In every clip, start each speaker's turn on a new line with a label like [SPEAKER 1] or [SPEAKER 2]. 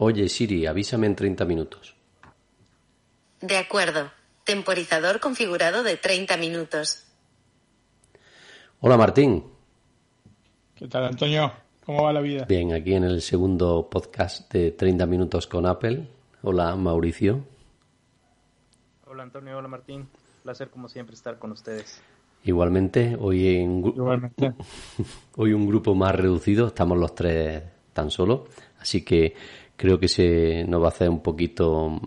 [SPEAKER 1] Oye Siri, avísame en 30 minutos.
[SPEAKER 2] De acuerdo. Temporizador configurado de 30 minutos.
[SPEAKER 1] Hola Martín.
[SPEAKER 3] ¿Qué tal Antonio? ¿Cómo va la vida?
[SPEAKER 1] Bien, aquí en el segundo podcast de 30 minutos con Apple. Hola Mauricio.
[SPEAKER 4] Hola Antonio, hola Martín. Placer como siempre estar con ustedes.
[SPEAKER 1] Igualmente, hoy en
[SPEAKER 3] Igualmente.
[SPEAKER 1] hoy un grupo más reducido, estamos los tres tan solo, así que creo que se nos va a hacer un poquito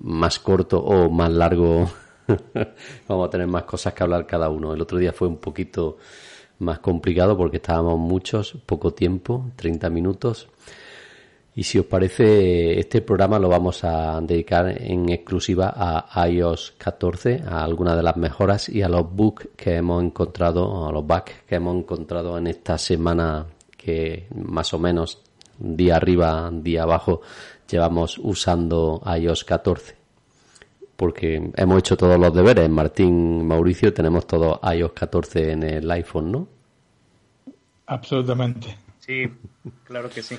[SPEAKER 1] más corto o más largo. Vamos a tener más cosas que hablar cada uno. El otro día fue un poquito más complicado porque estábamos muchos, poco tiempo, 30 minutos. Y si os parece, este programa lo vamos a dedicar en exclusiva a iOS 14, a algunas de las mejoras y a los bugs que hemos encontrado, a los bugs que hemos encontrado en esta semana que más o menos día arriba, día abajo, llevamos usando iOS 14. Porque hemos hecho todos los deberes. Martín, Mauricio, tenemos todo iOS 14 en el iPhone, ¿no?
[SPEAKER 3] Absolutamente.
[SPEAKER 4] Sí, claro que sí.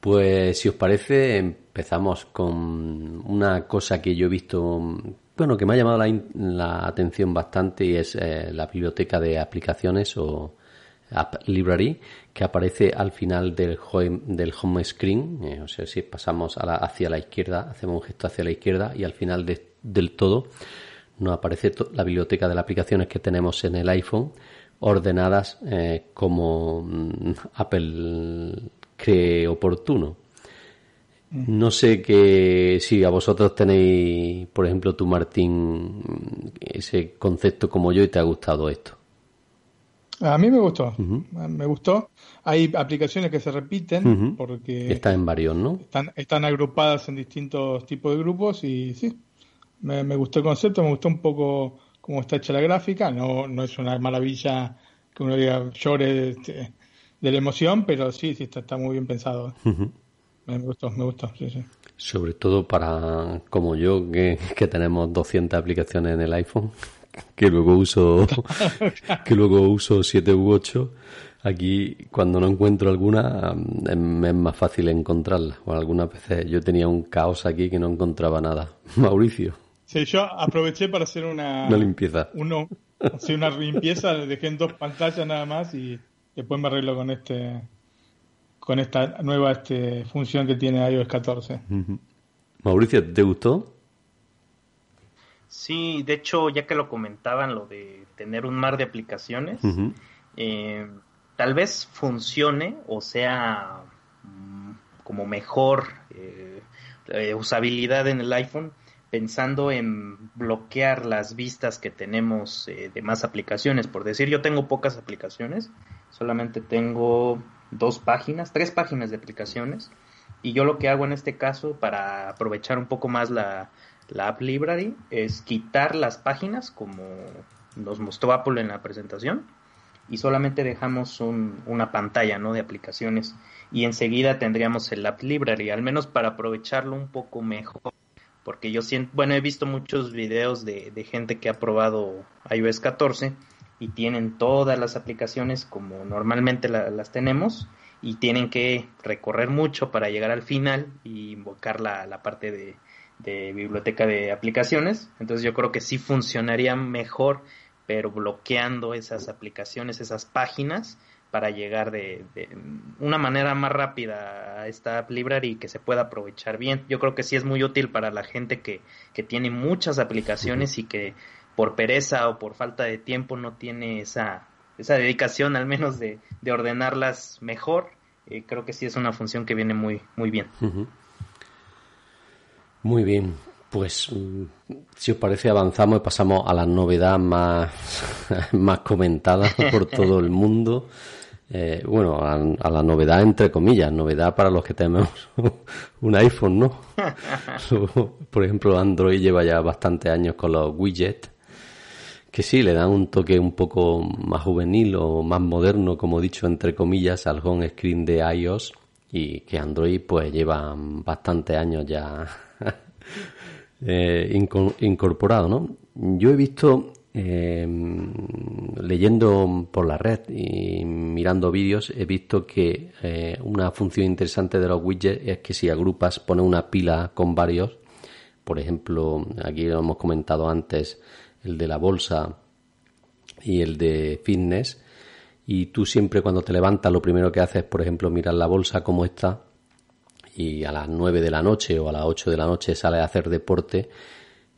[SPEAKER 1] Pues si os parece, empezamos con una cosa que yo he visto, bueno, que me ha llamado la, la atención bastante y es eh, la biblioteca de aplicaciones o App Library que aparece al final del home, del home screen. Eh, o sea, si pasamos a la, hacia la izquierda, hacemos un gesto hacia la izquierda y al final de, del todo nos aparece la biblioteca de las aplicaciones que tenemos en el iPhone ordenadas eh, como mm, Apple cree oportuno. No sé que si a vosotros tenéis, por ejemplo, tú Martín, ese concepto como yo y te ha gustado esto.
[SPEAKER 3] A mí me gustó, me gustó. Hay aplicaciones que se repiten porque
[SPEAKER 1] están en varios, ¿no?
[SPEAKER 3] Están, están agrupadas en distintos tipos de grupos y sí, me, me, gustó el concepto, me gustó un poco cómo está hecha la gráfica. No, no es una maravilla que uno diga llore este, de la emoción, pero sí, sí está, está muy bien pensado. me, gustó, me gustó, sí, sí.
[SPEAKER 1] Sobre todo para como yo que, que tenemos 200 aplicaciones en el iPhone que luego uso que luego uso 7 u 8 aquí cuando no encuentro alguna es más fácil encontrarla. O algunas veces yo tenía un caos aquí que no encontraba nada. Mauricio.
[SPEAKER 3] Sí yo aproveché para hacer una
[SPEAKER 1] una limpieza.
[SPEAKER 3] uno sí, una limpieza. Dejé en dos pantallas nada más y después me arreglo con este con esta nueva este función que tiene iOS 14
[SPEAKER 1] Mauricio ¿te gustó?
[SPEAKER 4] Sí, de hecho, ya que lo comentaban, lo de tener un mar de aplicaciones, eh, tal vez funcione o sea mm, como mejor eh, eh, usabilidad en el iPhone, pensando en bloquear las vistas que tenemos de más aplicaciones. Por decir, yo tengo pocas aplicaciones, solamente tengo dos páginas, tres páginas de aplicaciones, y yo lo que hago en este caso para aprovechar un poco más la la App Library es quitar las páginas como nos mostró Apple en la presentación y solamente dejamos un, una pantalla ¿no? de aplicaciones y enseguida tendríamos el App Library, al menos para aprovecharlo un poco mejor. Porque yo siento, bueno, he visto muchos videos de, gente que ha probado iOS 14 y tienen todas las aplicaciones como normalmente la, las tenemos y tienen que recorrer mucho para llegar al final y invocar la, la parte de, de biblioteca de aplicaciones. Entonces yo creo que sí funcionaría mejor, pero bloqueando esas aplicaciones, esas páginas, para llegar de, de, una manera más rápida a esta app library y que se pueda aprovechar bien. Yo creo que sí es muy útil para la gente que, que tiene muchas aplicaciones y que por pereza o por falta de tiempo no tiene esa, esa dedicación al menos de, de ordenarlas mejor. Eh, creo que sí es una función que viene muy, muy bien.
[SPEAKER 1] Muy bien, pues si os parece avanzamos y pasamos a la novedad más, más comentada por todo el mundo. Eh, bueno, a, a, la novedad entre comillas, novedad para los que tenemos un iPhone, ¿no? por ejemplo, Android lleva ya bastantes años con los widgets, que sí, le dan un toque un poco más juvenil o más moderno, como he dicho, entre comillas, al home screen de iOS y que Android pues lleva bastantes años ya eh, incorporado, ¿no? Yo he visto em, leyendo por la red y mirando vídeos he visto que eh, una función interesante de los widgets es que si agrupas, pones una pila con varios, por ejemplo, aquí lo hemos comentado antes, el de la bolsa y el de fitness, y tú siempre cuando te levantas lo primero que haces, por ejemplo, mirar la bolsa como está y a las 9 de la noche o a las 8 de la noche sales a hacer deporte,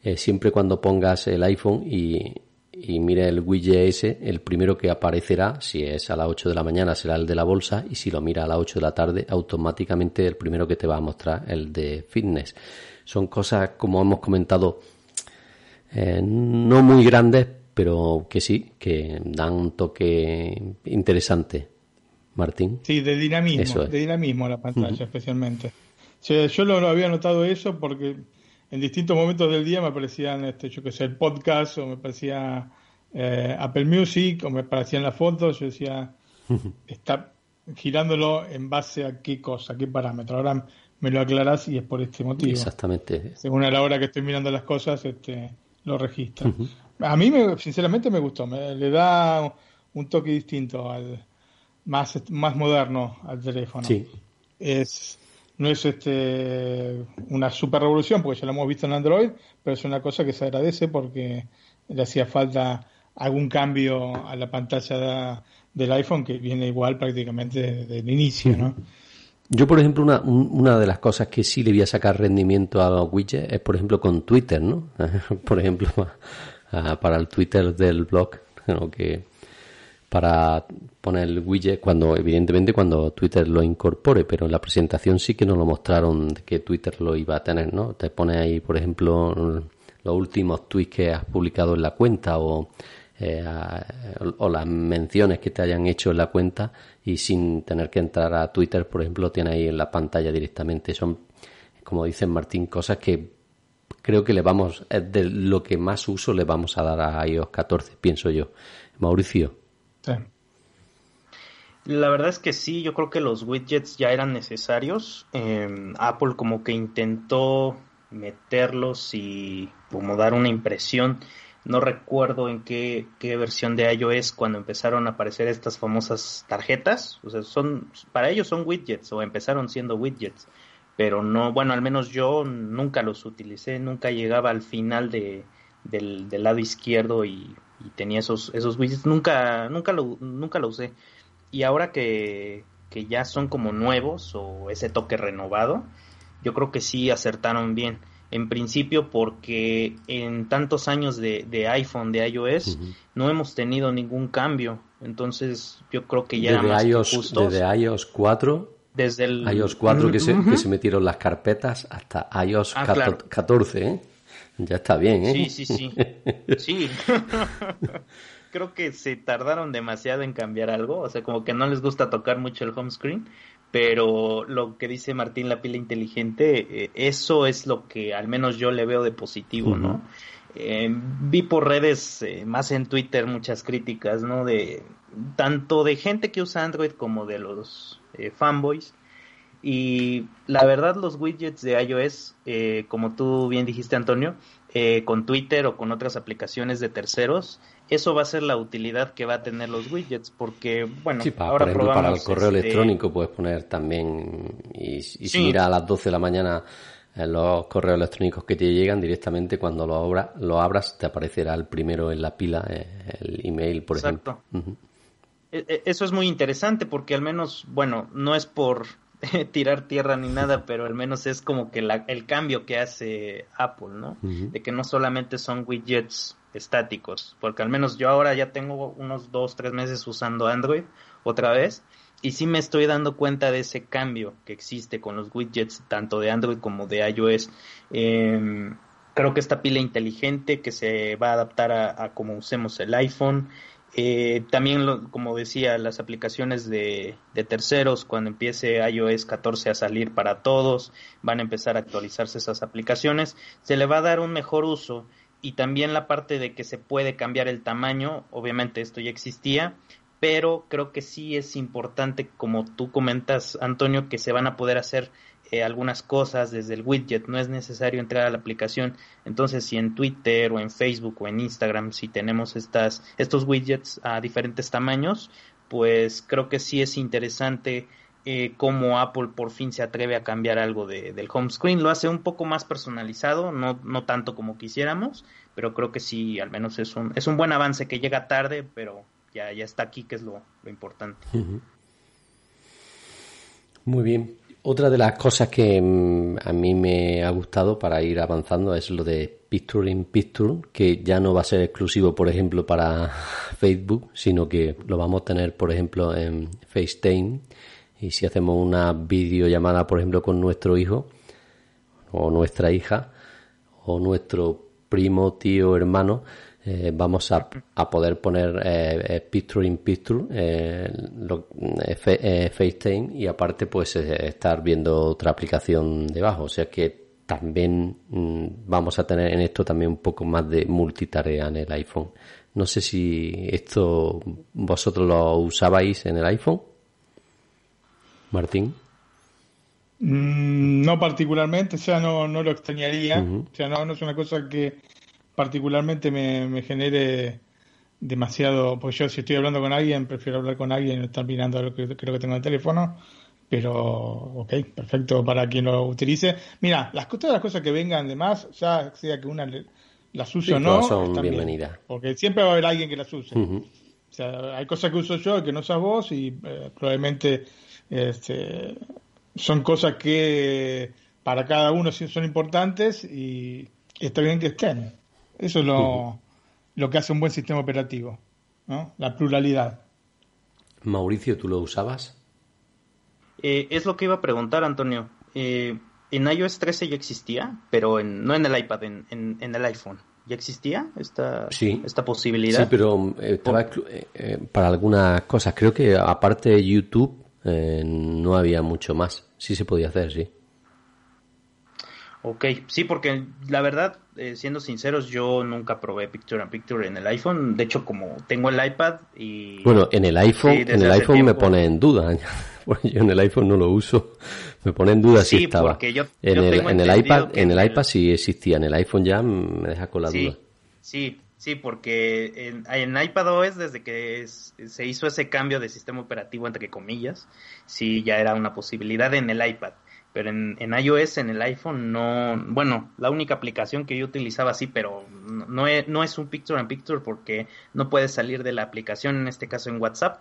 [SPEAKER 1] eh, siempre cuando pongas el iPhone y, y mire el widget ese, el primero que aparecerá, si es a las 8 de la mañana, será el de la bolsa y si lo mira a las 8 de la tarde, automáticamente el primero que te va a mostrar el de fitness. Son cosas, como hemos comentado, eh, no muy grandes, pero que sí, que dan un toque interesante. Martín.
[SPEAKER 3] Sí, de dinamismo, de dinamismo la pantalla especialmente. yo lo, había notado eso porque en distintos momentos del día me aparecían, este, yo que sé, el podcast o me aparecía eh, Apple Music o me aparecían las fotos. Yo decía, está girándolo en base a qué cosa, qué parámetro. Ahora me lo aclarás y es por este motivo.
[SPEAKER 1] Exactamente.
[SPEAKER 3] Según a la hora que estoy mirando las cosas, este, lo registra. A mí, me, sinceramente, me gustó. Me, le da un toque distinto, al más, más moderno al teléfono.
[SPEAKER 1] Sí.
[SPEAKER 3] Es, no es este, una super revolución, porque ya lo hemos visto en Android, pero es una cosa que se agradece porque le hacía falta algún cambio a la pantalla del iPhone que viene igual prácticamente desde el inicio, ¿no?
[SPEAKER 1] Yo, por ejemplo, una, una de las cosas que sí le voy a sacar rendimiento a los widgets es, por ejemplo, con Twitter, ¿no? por ejemplo, para el Twitter del blog, que para poner el widget cuando, evidentemente, cuando Twitter lo incorpore, pero en la presentación sí que nos lo mostraron que Twitter lo iba a tener, ¿no? Te pone ahí, por ejemplo, los últimos tweets que has publicado en la cuenta o eh, o las menciones que te hayan hecho en la cuenta y sin tener que entrar a Twitter, por ejemplo, tiene ahí en la pantalla directamente. Son, como dice Martín, cosas que creo que le vamos, es de lo que más uso le vamos a dar a iOS 14, pienso yo. Mauricio.
[SPEAKER 4] La verdad es que sí, yo creo que los widgets ya eran necesarios. Em, Apple como que intentó meterlos y como dar una impresión no recuerdo en qué, qué, versión de iOS cuando empezaron a aparecer estas famosas tarjetas. O sea, son, para ellos son widgets o empezaron siendo widgets. Pero no, bueno, al menos yo nunca los utilicé, nunca llegaba al final de, del, lado izquierdo y, tenía esos, esos widgets. Nunca, nunca lo, nunca lo usé. Y ahora que, que ya son como nuevos o ese toque renovado, yo creo que sí acertaron bien en principio porque en tantos años de, iPhone, de iOS, no hemos tenido ningún cambio. Entonces yo creo que ya...
[SPEAKER 1] Desde, iOS, desde iOS 4,
[SPEAKER 4] desde el
[SPEAKER 1] iOS 4 que, se, que se metieron las carpetas hasta iOS 14, ah, ¿eh? Ya está bien, ¿eh?
[SPEAKER 4] Sí, sí, sí. sí. creo que se tardaron demasiado en cambiar algo, o sea, como que no les gusta tocar mucho el home screen, pero lo que dice Martín la pila inteligente, eh, eso es lo que al menos yo le veo de positivo, ¿no? Eh, vi por redes, eh, más en Twitter, muchas críticas, ¿no? De tanto de gente que usa Android como de los fanboys. Y la verdad, los widgets de iOS, como tú bien dijiste, Antonio, con Twitter o con otras aplicaciones de terceros, eso va a ser la utilidad que va a tener los widgets, porque, bueno,
[SPEAKER 1] para, ahora por ejemplo, para el correo este electrónico puedes poner también, y, si mira a las 12 de la mañana eh, los correos electrónicos que te llegan directamente cuando lo, abra, lo abras te aparecerá el primero en la pila eh, el email por ejemplo.
[SPEAKER 4] E, eso es muy interesante porque al menos bueno no es por tirar tierra ni nada pero al menos es como que la, el cambio que hace Apple no de que no solamente son widgets estáticos, porque al menos yo ahora ya tengo unos dos, tres meses usando Android otra vez y sí me estoy dando cuenta de ese cambio que existe con los widgets tanto de Android como de iOS. Em, creo que esta pila inteligente que se va a adaptar a, a cómo usemos el iPhone. Eh, también, como decía, las aplicaciones de, de, terceros, cuando empiece iOS 14 a salir para todos, van a empezar a actualizarse esas aplicaciones. Se le va a dar un mejor uso y también la parte de que se puede cambiar el tamaño, obviamente esto ya existía, pero creo que sí es importante, como tú comentas, Antonio, que se van a poder hacer eh, algunas cosas desde el widget, no es necesario entrar a la aplicación. Entonces, si en Twitter o en Facebook o en Instagram, si tenemos estas, estos widgets a diferentes tamaños, pues creo que sí es interesante eh, cómo Apple por fin se atreve a cambiar algo de, del home screen. Lo hace un poco más personalizado, no, no tanto como quisiéramos, pero creo que sí, al menos es un, es un buen avance que llega tarde, pero ya, ya está aquí, que es lo, importante.
[SPEAKER 1] Muy bien. Otra de las cosas que mm, a mí me ha gustado para ir avanzando es lo de Picture in Picture, que ya no va a ser exclusivo, por ejemplo, para Facebook, sino que lo vamos a tener, por ejemplo, en FaceTime. Y si hacemos una videollamada, por ejemplo, con nuestro hijo o nuestra hija o nuestro primo, tío, hermano, eh, vamos a, poder poner eh, eh, picture in picture, FaceTime y aparte pues estar viendo otra aplicación debajo. O sea que también mm, vamos a tener en esto también un poco más de multitarea en el iPhone. No sé si esto vosotros lo usabais en el iPhone, Martín.
[SPEAKER 3] Mm, no particularmente, o sea, no, no lo extrañaría. O sea, no, no es una cosa que particularmente me, genere demasiado, porque yo si estoy hablando con alguien, prefiero hablar con alguien y no estar mirando lo que creo que tengo en el teléfono, pero ok, perfecto para quien lo utilice. Mira, las todas las cosas que vengan de más, ya sea que una las use o no,
[SPEAKER 1] son bienvenidas.
[SPEAKER 3] porque siempre va a haber alguien que las use. O sea, hay cosas que uso yo que no usas vos y eh, probablemente este, son cosas que para cada uno son importantes y está bien que estén. Eso es lo, que hace un buen sistema operativo, ¿no? La pluralidad.
[SPEAKER 1] Mauricio, ¿tú lo usabas?
[SPEAKER 4] Eh, es lo que iba a preguntar, Antonio. Eh, en iOS 13 ya existía, pero no en el iPad, en, el iPhone. ¿Ya existía esta, esta posibilidad?
[SPEAKER 1] Sí, pero eh, para algunas cosas. Creo que aparte de YouTube no había mucho más. Sí se podía hacer, sí.
[SPEAKER 4] Ok, sí, porque la verdad, eh, siendo sinceros, yo nunca probé Picture and Picture en el iPhone. De hecho, como tengo el iPad y...
[SPEAKER 1] Bueno, en el iPhone, en el iPhone me pone en duda. yo en el iPhone no lo uso. Me pone en duda si estaba.
[SPEAKER 4] Yo,
[SPEAKER 1] en, el, en el iPad, en el, iPad sí existía. En el iPhone ya me deja con la duda.
[SPEAKER 4] Sí, sí, porque en, en iPadOS desde que se hizo ese cambio de sistema operativo entre comillas, sí ya era una posibilidad en el iPad pero en, en, iOS, en el iPhone, no, bueno, la única aplicación que yo utilizaba sí, pero no es, no es un picture in picture porque no puedes salir de la aplicación, en este caso en WhatsApp,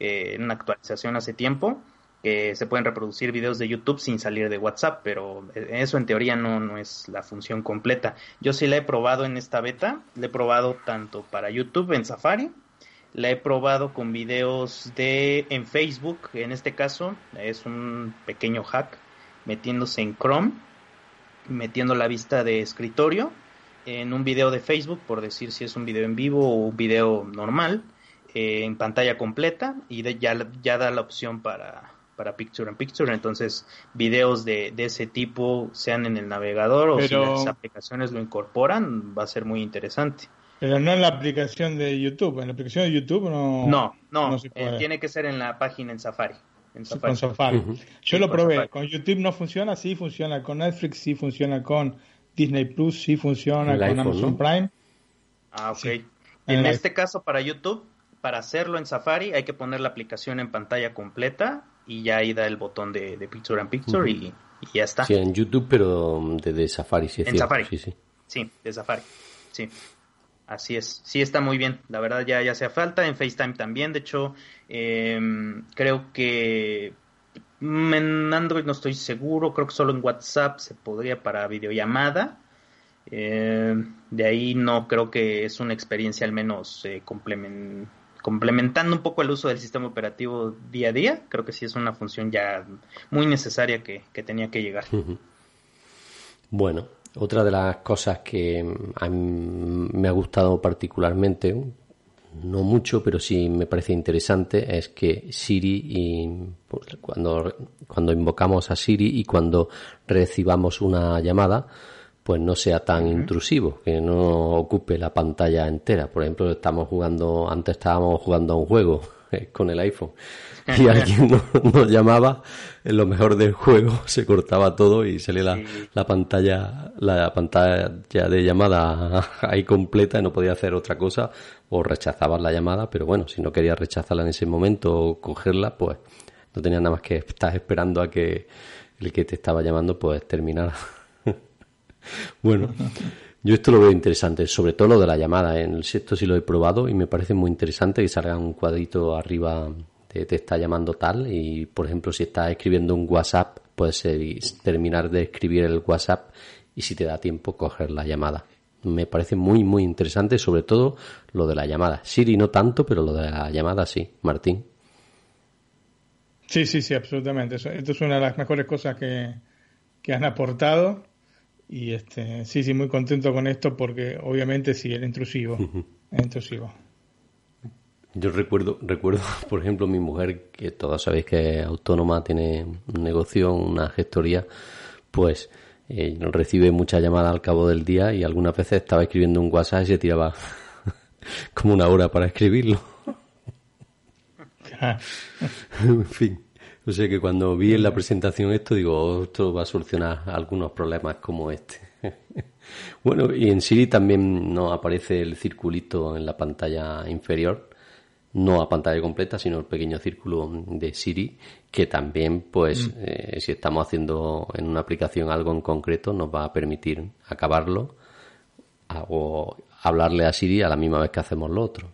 [SPEAKER 4] eh, en una actualización hace tiempo, que se pueden reproducir videos de YouTube sin salir de WhatsApp, pero eso en teoría no, no es la función completa. Yo sí la he probado en esta beta, la he probado tanto para YouTube en Safari, la he probado con videos de en Facebook, en este caso es un pequeño hack metiéndose en Chrome, metiendo la vista de escritorio en un video de Facebook, por decir si es un video en vivo o un video normal, eh, en pantalla completa y ya, ya da la opción para, para Picture in Picture. Entonces, videos de, de ese tipo, sean en el navegador o si las aplicaciones lo incorporan, va a ser muy interesante.
[SPEAKER 3] Pero no en la aplicación de YouTube. En la aplicación de YouTube no.
[SPEAKER 4] No, no. Eh, tiene que ser en la página en Safari.
[SPEAKER 3] Con Safari. Yo lo probé. Con YouTube no funciona, sí funciona con Netflix, sí funciona con Disney Plus, sí funciona con Amazon Prime.
[SPEAKER 4] Ah, ok. En, este caso, para YouTube, para hacerlo en Safari, hay que poner la aplicación en pantalla completa y ya ahí da el botón de, Picture and Picture y, ya está.
[SPEAKER 1] Sí, en YouTube, pero de, Safari, sí.
[SPEAKER 4] en Safari. Sí, sí. Sí, de Safari. Sí. Así es, sí está muy bien, la verdad ya, ya hace falta, en FaceTime también, de hecho em, creo que en Android no estoy seguro, creo que solo en WhatsApp se podría para videollamada, em, de ahí no creo que es una experiencia al menos eh, complementando un poco el uso del sistema operativo día a día, creo que sí es una función ya muy necesaria que, tenía que llegar.
[SPEAKER 1] Bueno, otra de las cosas que me ha gustado particularmente, no mucho, pero sí me parece interesante, es que Siri, y, pues, cuando, cuando invocamos a Siri y cuando recibamos una llamada, pues no sea tan intrusivo, que no ocupe la pantalla entera. Por ejemplo, estamos jugando, antes estábamos jugando a un juego con el iPhone y alguien nos, llamaba, en lo mejor del juego se cortaba todo y salía la, la pantalla la pantalla de llamada ahí completa y no podía hacer otra cosa o rechazabas la llamada, pero bueno, si no querías rechazarla en ese momento o cogerla, pues no tenías nada más que estar esperando a que el que te estaba llamando pues terminara. bueno, yo esto lo veo interesante, sobre todo lo de la llamada. En el sexto sí lo he probado y me parece muy interesante que salga un cuadrito arriba de te está llamando tal y, por ejemplo, si estás escribiendo un WhatsApp, puedes terminar de escribir el WhatsApp y si te da tiempo coger la llamada. Me parece muy, muy interesante, sobre todo lo de la llamada. Siri no tanto, pero lo de la llamada sí. Martín.
[SPEAKER 3] Sí, sí, sí, absolutamente. Esto es una de las mejores cosas que, que han aportado y este, sí, sí, muy contento con esto porque obviamente sí, el intrusivo. intrusivo.
[SPEAKER 1] Yo recuerdo, recuerdo, por ejemplo, mi mujer, que todos sabéis que es autónoma, tiene un negocio, una gestoría, pues eh, recibe muchas llamadas al cabo del día y algunas veces estaba escribiendo un WhatsApp y se tiraba como una hora para escribirlo. en fin. O sea que cuando vi en la presentación esto, digo, oh, esto va a solucionar algunos problemas como este. bueno, y en Siri también nos aparece el circulito en la pantalla inferior, no a pantalla completa, sino el pequeño círculo de Siri, que también, pues, mm. eh, si estamos haciendo en una aplicación algo en concreto, nos va a permitir acabarlo o hablarle a Siri a la misma vez que hacemos lo otro.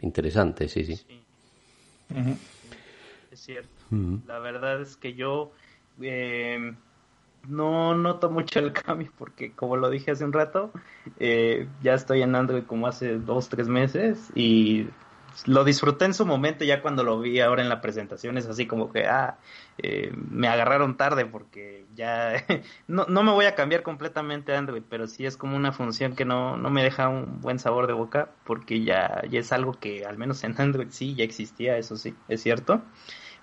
[SPEAKER 1] Interesante, sí, sí.
[SPEAKER 4] Es cierto. La verdad es que yo eh, no noto mucho el cambio porque, como lo dije hace un rato, eh, ya estoy en Android como hace dos, tres meses y lo disfruté en su momento ya cuando lo vi ahora en la presentación es así como que ah eh, me agarraron tarde porque ya no, no me voy a cambiar completamente a Android pero sí es como una función que no, no me deja un buen sabor de boca porque ya, ya es algo que al menos en Android sí ya existía eso sí es cierto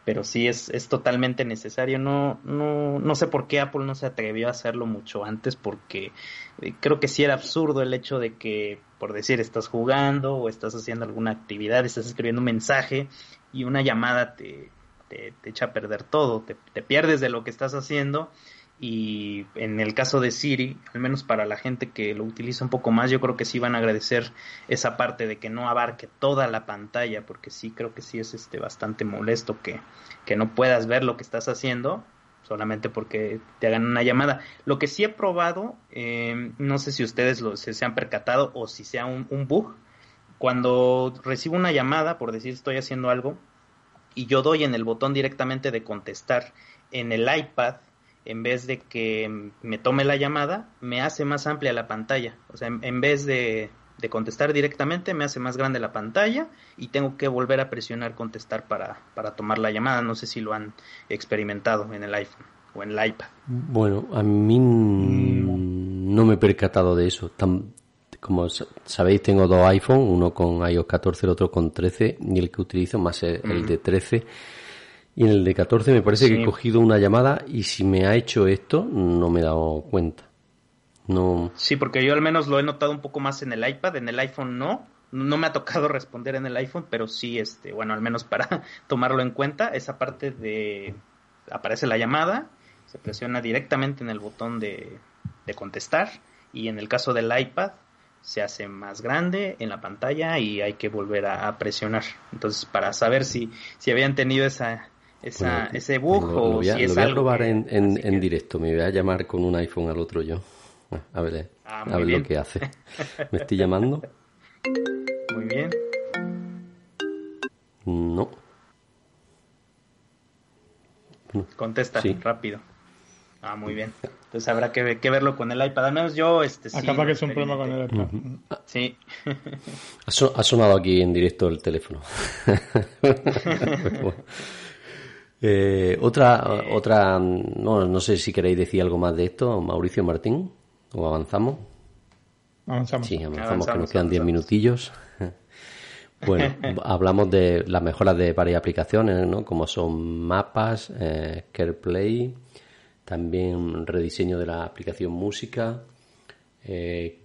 [SPEAKER 4] pero sí es, es totalmente necesario. No, no, no sé por qué Apple no se atrevió a hacerlo mucho antes, porque eh, creo que sí era absurdo el hecho de que, por decir, estás jugando o estás haciendo alguna actividad, estás escribiendo un mensaje y una llamada te, te, echa a perder todo, te, te pierdes de lo que estás haciendo y en el caso de Siri, al menos para la gente que lo utiliza un poco más, yo creo que sí van a agradecer esa parte de que no abarque toda la pantalla, porque sí creo que sí es este bastante molesto que, que no puedas ver lo que estás haciendo solamente porque te hagan una llamada. Lo que sí he probado, eh, no sé si ustedes lo, se, han percatado o si sea un, un bug, cuando recibo una llamada, por decir estoy haciendo algo, y yo doy en el botón directamente de contestar en el iPad, en vez de que me tome la llamada, me hace más amplia la pantalla. O sea, en, vez de, contestar directamente, me hace más grande la pantalla y tengo que volver a presionar contestar para, para tomar la llamada. No sé si lo han experimentado en el iPhone o en el iPad.
[SPEAKER 1] Bueno, a mí no me he percatado de eso. como sabéis, tengo dos iPhones, uno con iOS 14, el otro con 13, y el que utilizo más es el de 13 y en el de 14 me parece que he cogido una llamada y si me ha hecho esto no me he dado cuenta. No.
[SPEAKER 4] Sí, porque yo al menos lo he notado un poco más en el iPad, en el iPhone no. No me ha tocado responder en el iPhone, pero sí, este, bueno, al menos para tomarlo en cuenta, esa parte de aparece la llamada, se presiona directamente en el botón de, de contestar y en el caso del iPad se hace más grande en la pantalla y hay que volver a, presionar. Entonces, para saber si, si habían tenido esa, esa, ese bug o si es
[SPEAKER 1] lo voy a probar en, en, directo. Me voy a llamar con un iPhone al otro yo. Ah, a ver, ah, a ver lo que hace. ¿Me estoy llamando?
[SPEAKER 4] Muy bien.
[SPEAKER 1] No.
[SPEAKER 4] Contesta rápido. Ah, muy bien. Entonces habrá que, que, verlo con el iPad. Al menos yo, este
[SPEAKER 3] sí. Acá que es un problema con el iPad.
[SPEAKER 4] Sí.
[SPEAKER 1] Ha, sonado aquí en directo el teléfono. Eh, otra, eh, otra, no, no sé si queréis decir algo más de esto, Mauricio Martín, o avanzamos.
[SPEAKER 3] Avanzamos.
[SPEAKER 1] Sí, avanzamos, que nos quedan 10 minutillos. Bueno, hablamos de las mejoras de varias aplicaciones, ¿no? Como son mapas, eh, CarePlay, también rediseño de la aplicación música. Eh,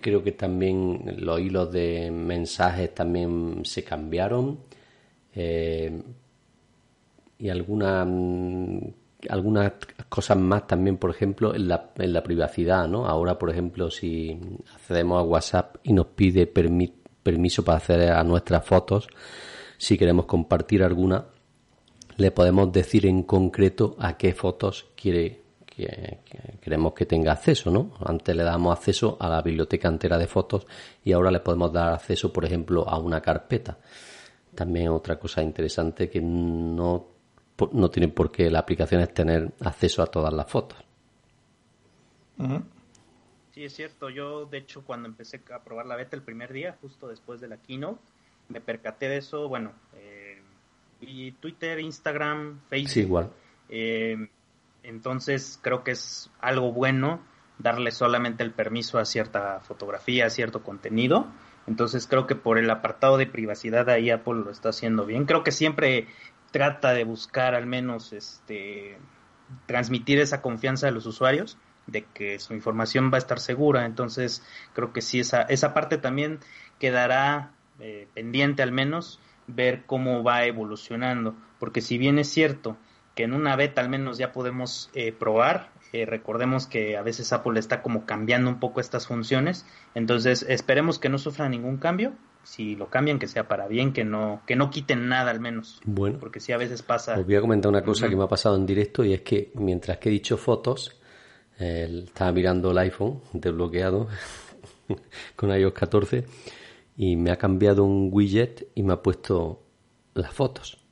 [SPEAKER 1] creo que también los hilos de mensajes también se cambiaron. Eh, y alguna, mm, algunas cosas más también, por ejemplo, en la, en la privacidad, ¿no? Ahora, por ejemplo, si accedemos a WhatsApp y nos pide permiso para acceder a nuestras fotos, si queremos compartir alguna, le podemos decir en concreto a qué fotos quiere que, queremos que tenga acceso, ¿no? Antes le damos acceso a la biblioteca entera de fotos y ahora le podemos dar acceso, por ejemplo, a una carpeta. También otra cosa interesante que no, no tiene por qué la aplicación es tener acceso a todas las fotos.
[SPEAKER 4] Sí, es cierto. Yo, de hecho, cuando empecé a probar la beta el primer día, justo después de la keynote, me percaté de eso. Bueno, eh, y Twitter, Instagram, Facebook. Sí, igual. Eh, entonces creo que es algo bueno darle solamente el permiso a cierta fotografía, a cierto contenido. Entonces creo que por el apartado de privacidad ahí Apple lo está haciendo bien. Creo que siempre trata de buscar al menos este transmitir esa confianza a los usuarios de que su información va a estar segura. Entonces creo que sí esa esa parte también quedará eh, pendiente al menos ver cómo va evolucionando, porque si bien es cierto que en una beta al menos ya podemos eh, probar. Eh, recordemos que a veces Apple está como cambiando un poco estas funciones, entonces esperemos que no sufra ningún cambio. Si lo cambian, que sea para bien, que no que no quiten nada al menos.
[SPEAKER 1] Bueno,
[SPEAKER 4] porque si a veces pasa.
[SPEAKER 1] Os voy a comentar una cosa que me ha pasado en directo y es que mientras que he dicho fotos, estaba mirando el iPhone desbloqueado con iOS 14 y me ha cambiado un widget y me ha puesto las fotos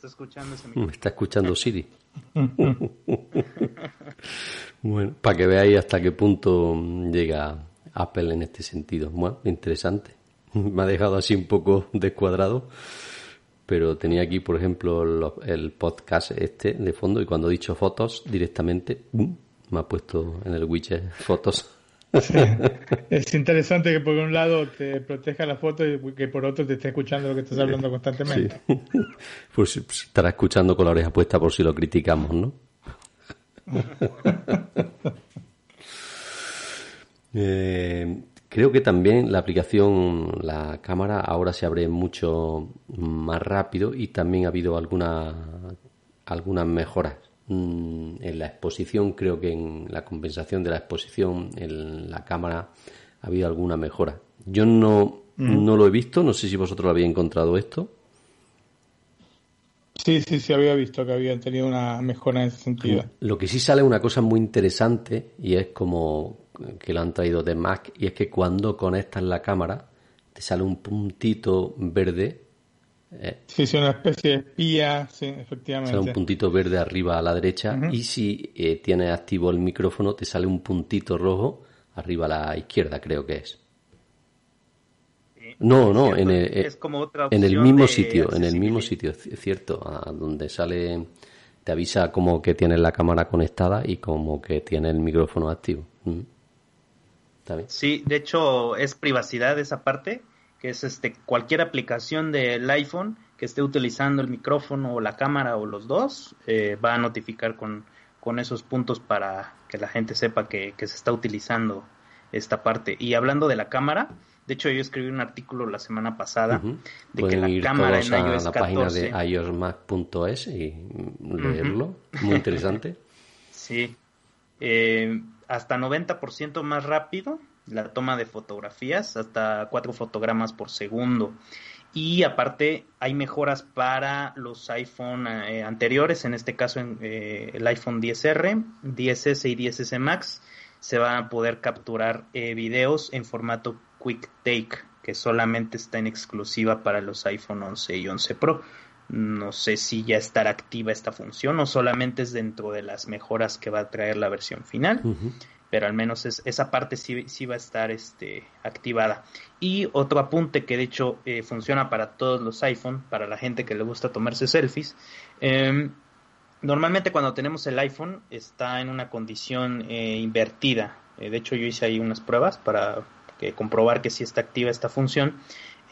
[SPEAKER 4] está escuchando
[SPEAKER 1] Me está escuchando Siri. bueno, para que veáis hasta qué punto llega Apple en este sentido. Bueno, interesante. Me ha dejado así un poco descuadrado, pero tenía aquí, por ejemplo, el podcast este de fondo y cuando he dicho fotos directamente, me ha puesto en el widget fotos.
[SPEAKER 3] Es interesante que por un lado te proteja la foto y que por otro te esté escuchando lo que estás hablando constantemente.
[SPEAKER 1] Pues estará escuchando con la oreja puesta por si lo criticamos, ¿no? Eh, creo que también la aplicación, la cámara, ahora se abre mucho más rápido y también ha habido alguna, algunas mejoras Mm, en la exposición, creo que en la compensación de la exposición en la cámara ha habido alguna mejora. Yo no, no lo he visto, no sé si vosotros lo habéis encontrado esto.
[SPEAKER 3] Sí, sí, sí, había visto que habían tenido una mejora en ese sentido.
[SPEAKER 1] Lo que sí sale una cosa muy interesante y es como que lo han traído de Mac y es que cuando conectas la cámara te sale un puntito verde
[SPEAKER 3] eh, sí, es una especie de espía, sí, efectivamente.
[SPEAKER 1] Sale un puntito verde arriba a la derecha y si eh, tienes activo el micrófono te sale un puntito rojo arriba a la izquierda, creo que es. No, no, en el, eh, en el mismo sitio, en el mismo sitio, es cierto, a donde sale, te avisa como que tienes la cámara conectada y como que tiene el micrófono activo.
[SPEAKER 4] Sí, de hecho es privacidad esa parte que es este cualquier aplicación del iPhone que esté utilizando el micrófono o la cámara o los dos, eh, va a notificar con, con esos puntos para que la gente sepa que, se está utilizando esta parte. Y hablando de la cámara, de hecho yo escribí un artículo la semana pasada
[SPEAKER 1] de que la cámara en iOS a la página de iosmac.es y leerlo, muy interesante.
[SPEAKER 4] sí, eh, hasta 90% más rápido la toma de fotografías, hasta cuatro fotogramas por segundo. Y aparte hay mejoras para los iPhone eh, anteriores, en este caso eh, el iPhone 10R, 10S y 10S Max, se van a poder capturar eh, videos en formato Quick Take, que solamente está en exclusiva para los iPhone 11 y 11 Pro. No sé si ya estará activa esta función o solamente es dentro de las mejoras que va a traer la versión final pero al menos esa parte sí, sí, va a estar este, activada. Y otro apunte que de hecho eh, funciona para todos los iPhone, para la gente que le gusta tomarse selfies. Em, normalmente cuando tenemos el iPhone está en una condición eh, invertida. Eh, de hecho yo hice ahí unas pruebas para comprobar que sí está activa esta función.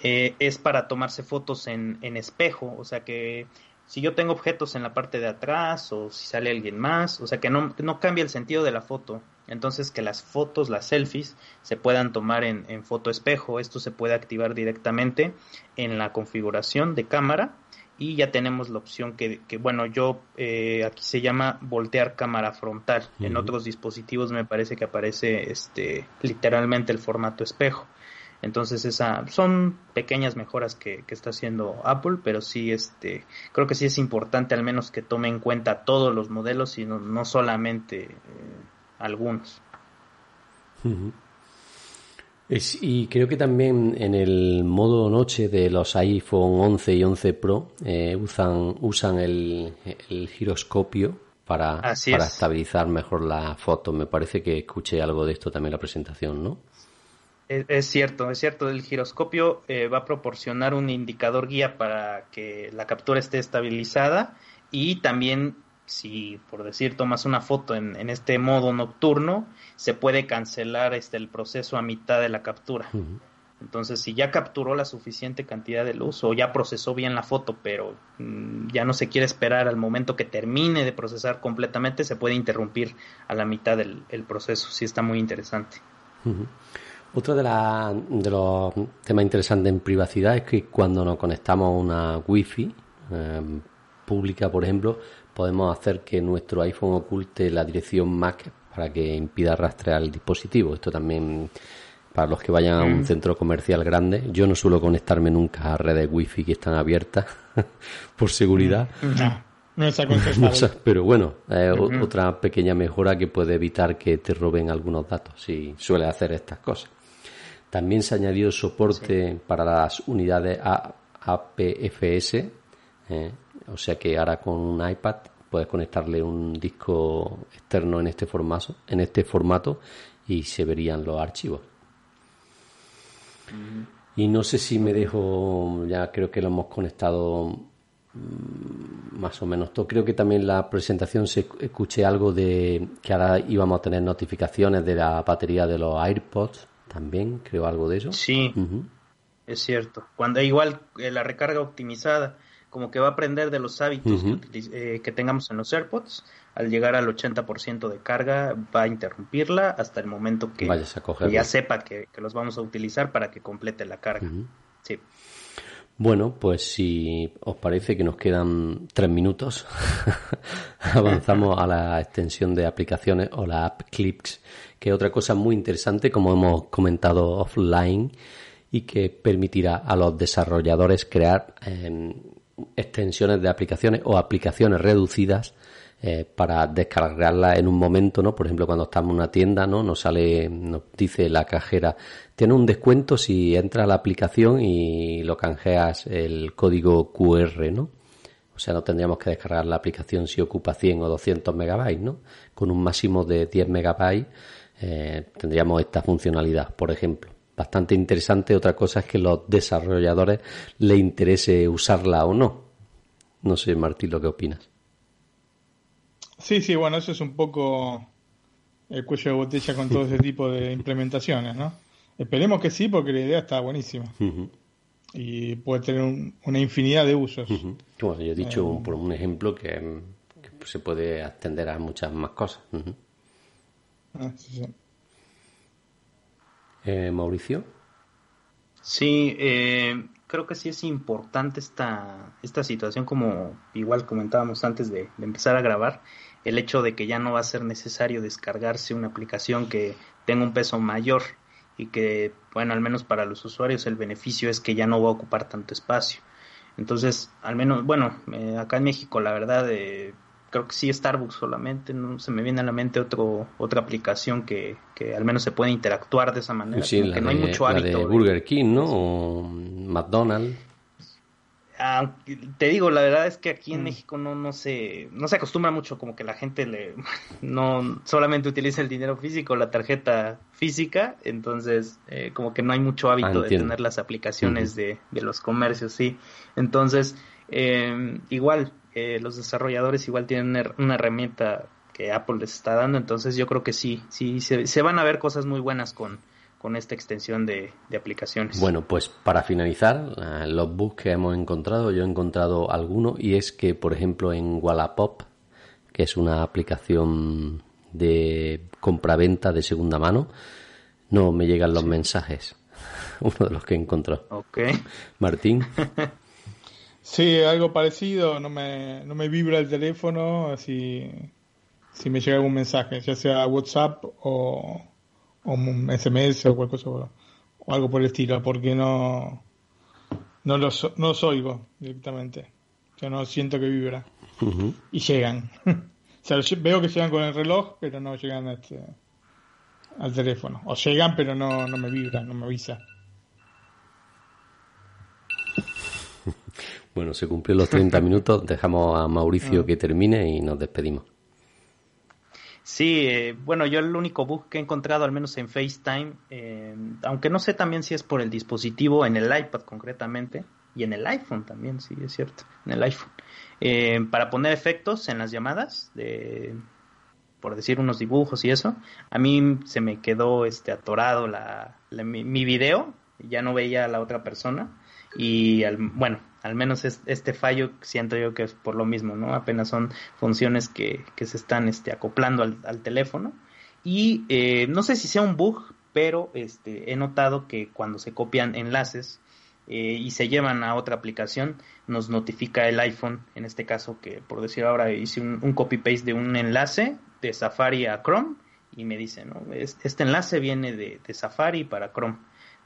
[SPEAKER 4] Es para tomarse fotos en, en espejo, o sea que si yo tengo objetos en la parte de atrás o si sale alguien más, o sea que no, no cambia el sentido de la foto. Entonces que las fotos, las selfies, se puedan tomar en, en foto espejo. Esto se puede activar directamente en la configuración de cámara y ya tenemos la opción que, que bueno, yo eh, aquí se llama voltear cámara frontal. En otros dispositivos me parece que aparece este literalmente el formato espejo. Entonces esa son pequeñas mejoras que, que, está haciendo Apple, pero sí este creo que sí es importante al menos que tome en cuenta todos los modelos y no, solamente eh, algunos.
[SPEAKER 1] y creo que también en el modo noche de los iPhone 11 y 11 Pro eh, usan, usan el, giroscopio para, para estabilizar mejor la foto. Me parece que escuché algo de esto también en la presentación, ¿no?
[SPEAKER 4] Es, cierto, es cierto. El giroscopio eh, va a proporcionar un indicador guía para que la captura esté estabilizada y también si por decir tomas una foto en, en, este modo nocturno, se puede cancelar este el proceso a mitad de la captura. Entonces, si ya capturó la suficiente cantidad de luz o ya procesó bien la foto, pero mm, ya no se quiere esperar al momento que termine de procesar completamente, se puede interrumpir a la mitad del proceso. Sí está muy interesante.
[SPEAKER 1] Otro de, de los temas interesantes en privacidad es que cuando nos conectamos a una Wi-Fi eh, pública, por ejemplo, podemos hacer que nuestro iPhone oculte la dirección MAC para que impida rastrear el dispositivo. Esto también para los que vayan a un mm. centro comercial grande. Yo no suelo conectarme nunca a redes wifi que están abiertas por seguridad.
[SPEAKER 3] No, no es
[SPEAKER 1] Pero bueno, es otra pequeña mejora que puede evitar que te roben algunos datos si suele hacer estas cosas. También se ha añadido soporte para las unidades APFS, eh, o sea que ahora con un iPad puedes conectarle un disco externo en este formato, en este formato y se verían los archivos. Y no sé si me dejo, ya creo que lo hemos conectado mm, más o menos todo. Creo que también la presentación se escuché algo de que ahora íbamos a tener notificaciones de la batería de los AirPods también, creo algo de eso.
[SPEAKER 4] Sí, es cierto. Cuando igual eh, la recarga optimizada, como que va a aprender de los hábitos eh, que, tengamos en los AirPods, al llegar al 80% de carga va a interrumpirla hasta el momento que, ya sepa que, los vamos a utilizar para que complete la carga. Sí.
[SPEAKER 1] Bueno, pues si os parece que nos quedan tres minutos, avanzamos a la extensión de aplicaciones o la app Clips, que es otra cosa muy interesante, como hemos comentado offline, y que permitirá a los desarrolladores crear em, extensiones de aplicaciones o aplicaciones reducidas eh, para descargarlas en un momento, ¿no? Por ejemplo, cuando estamos en una tienda, ¿no? Nos sale, nos dice la cajera, tiene un descuento si entra la aplicación y lo canjeas el código QR, ¿no? O sea, no tendríamos que descargar la aplicación si ocupa 100 o 200 megabytes, ¿no? Con un máximo de 10 megabytes eh, tendríamos esta funcionalidad, por ejemplo. Bastante interesante. Otra cosa es que los desarrolladores le interese usarla o no. No sé, Martín, lo que opinas.
[SPEAKER 3] Sí, sí, bueno, eso es un poco el cuello de botella con todo ese tipo de implementaciones, ¿no? Esperemos que sí, porque la idea está buenísima. Y puede tener una infinidad de usos.
[SPEAKER 1] Bueno, yo he dicho eh, por un ejemplo que, se puede extender a muchas más cosas. Ah, eh, Mauricio.
[SPEAKER 4] Sí, eh, creo que sí es importante esta, esta situación, como igual comentábamos antes de, empezar a grabar, el hecho de que ya no va a ser necesario descargarse una aplicación que tenga un peso mayor y que, bueno, al menos para los usuarios el beneficio es que ya no va a ocupar tanto espacio. Entonces, al menos, bueno, eh, acá en México la verdad eh, creo que sí Starbucks solamente, no se me viene a la mente otro, otra aplicación que, que al menos se puede interactuar de esa manera,
[SPEAKER 1] sí, que no hay mucho hábito. de Burger King, ¿no? O McDonald's.
[SPEAKER 4] Ah, te digo, la verdad es que aquí en mm. México no, no se, no se acostumbra mucho como que la gente le, no solamente utiliza el dinero físico, la tarjeta física, entonces eh, como que no hay mucho hábito ah, de tener las aplicaciones de, de los comercios, sí. Entonces, eh, igual, eh, los desarrolladores igual tienen una herramienta que Apple les está dando, entonces yo creo que sí, sí, se, van a ver cosas muy buenas con, con esta extensión de, aplicaciones.
[SPEAKER 1] Bueno, pues para finalizar, eh, los bugs que hemos encontrado, yo he encontrado alguno y es que, por ejemplo, en Wallapop, que es una aplicación de compraventa de segunda mano, no me llegan los mensajes. Uno de los que he encontrado.
[SPEAKER 4] Ok.
[SPEAKER 1] Martín.
[SPEAKER 3] Sí, algo parecido, no me, no me vibra el teléfono si, si me llega algún mensaje, ya sea WhatsApp o, o un SMS o cualquier cosa o algo por el estilo, porque no no los, no oigo directamente. Yo no siento que vibra. Y llegan. o sea, veo que llegan con el reloj, pero no llegan este, al teléfono. O llegan, pero no, no me vibra, no me avisa.
[SPEAKER 1] Bueno, se cumplió los 30 minutos. Dejamos a Mauricio ah. que termine y nos despedimos.
[SPEAKER 4] Sí, eh, bueno, yo el único bug que he encontrado, al menos en FaceTime, eh, aunque no sé también si es por el dispositivo, en el iPad concretamente, y en el iPhone también, sí, es cierto, en el iPhone, eh, para poner efectos en las llamadas, de, por decir unos dibujos y eso, a mí se me quedó este atorado la, mi, mi, video, ya no veía a la otra persona, y al, bueno, al menos este fallo siento yo que es por lo mismo, ¿no? Apenas son funciones que, que se están este, acoplando al, teléfono. Y eh, no sé si sea un bug, pero este, he notado que cuando se copian enlaces eh, y se llevan a otra aplicación, nos notifica el iPhone, en este caso que por decir ahora hice un, copy-paste de un enlace de Safari a Chrome y me dice, ¿no? Este enlace viene de Safari para Chrome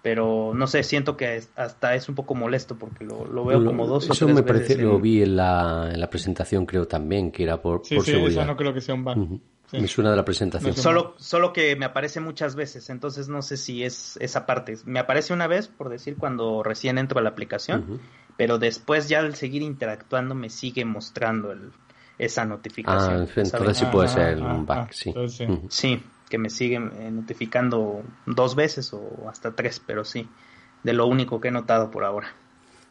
[SPEAKER 4] pero no sé, siento que hasta es un poco molesto porque lo, veo como dos
[SPEAKER 1] o tres me parece, lo vi en la, en la presentación creo también, que era por,
[SPEAKER 3] sí, sí, Eso no creo que sea un bug.
[SPEAKER 1] Me suena de la presentación.
[SPEAKER 4] solo, solo que me aparece muchas veces, entonces no sé si es esa parte. Me aparece una vez, por decir, cuando recién entro a la aplicación, pero después ya al seguir interactuando me sigue mostrando el, esa notificación.
[SPEAKER 1] Ah, entonces sí puede ser ah, un bug, ah, sí.
[SPEAKER 4] Sí que me siguen eh, notificando dos veces o hasta tres, pero sí, de lo único que he notado por ahora.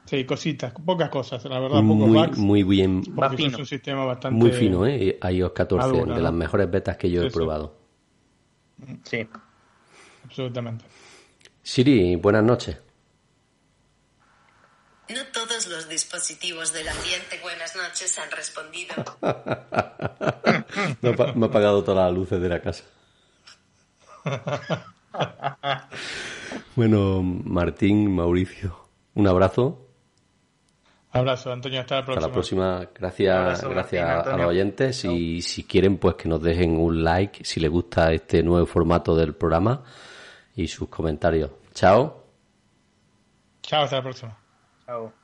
[SPEAKER 3] Sí, cositas, pocas cosas, la verdad,
[SPEAKER 1] pocos muy, bugs. Muy bien.
[SPEAKER 3] Es un sistema bastante...
[SPEAKER 1] Muy fino, ¿eh? iOS 14, de las mejores betas que yo he probado.
[SPEAKER 4] Sí.
[SPEAKER 3] Absolutamente.
[SPEAKER 1] Siri, buenas noches.
[SPEAKER 2] No todos los dispositivos del ambiente buenas noches han respondido.
[SPEAKER 1] me ha apagado todas las luces de la casa. bueno, Martín, Mauricio, un abrazo.
[SPEAKER 3] Abrazo, Antonio, hasta la próxima.
[SPEAKER 1] Hasta la próxima. Gracias, gracias a los oyentes. Y si quieren, pues que nos dejen un like si les gusta este nuevo formato del programa y sus comentarios. Chao.
[SPEAKER 3] Chao, hasta la próxima.
[SPEAKER 4] Chao.